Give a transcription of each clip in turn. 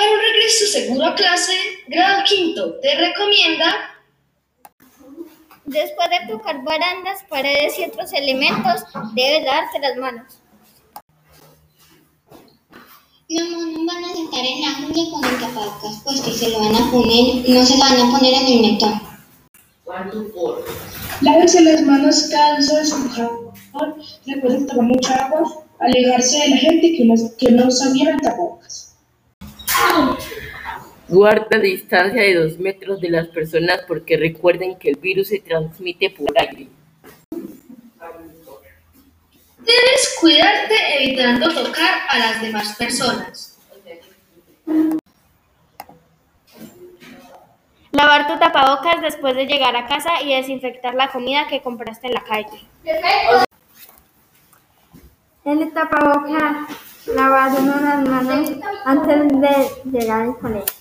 Para un regreso seguro a clase, grado quinto te recomienda Después de tocar barandas, paredes y otros elementos, debes lavarte las manos. No, no van a sentar en la uña con el tapabocas puesto y se lo van a poner, no se lo van a poner en el mentón. Lávense las manos cada vez con jabón. Recuerden tomar mucha agua, alejarse de la gente que no, que no bien el tapabocas. Guarda distancia de dos metros de las personas porque recuerden que el virus se transmite por aire. Debes cuidarte evitando tocar a las demás personas. Lavar tu tapabocas después de llegar a casa y desinfectar la comida que compraste en la calle. El tapabocas, lavar uno las manos antes de llegar al colegio.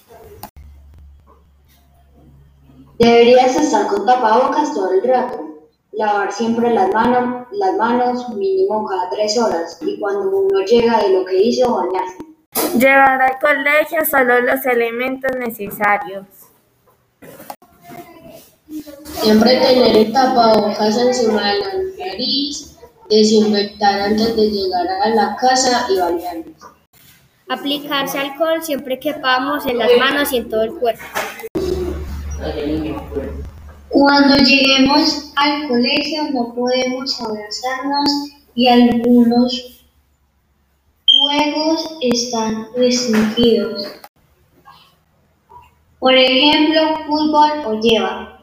Deberías estar con tapabocas todo el rato. Lavar siempre las manos, las manos mínimo cada tres horas y cuando uno llega de lo que hizo, bañarse. Llevar al colegio solo los elementos necesarios. Siempre tener el tapabocas encima de la nariz, desinfectar antes de llegar a la casa y bañarnos. Aplicarse alcohol siempre que podamos en las manos y en todo el cuerpo. Cuando lleguemos al colegio no podemos abrazarnos y algunos juegos están restringidos. Por ejemplo, fútbol o lleva.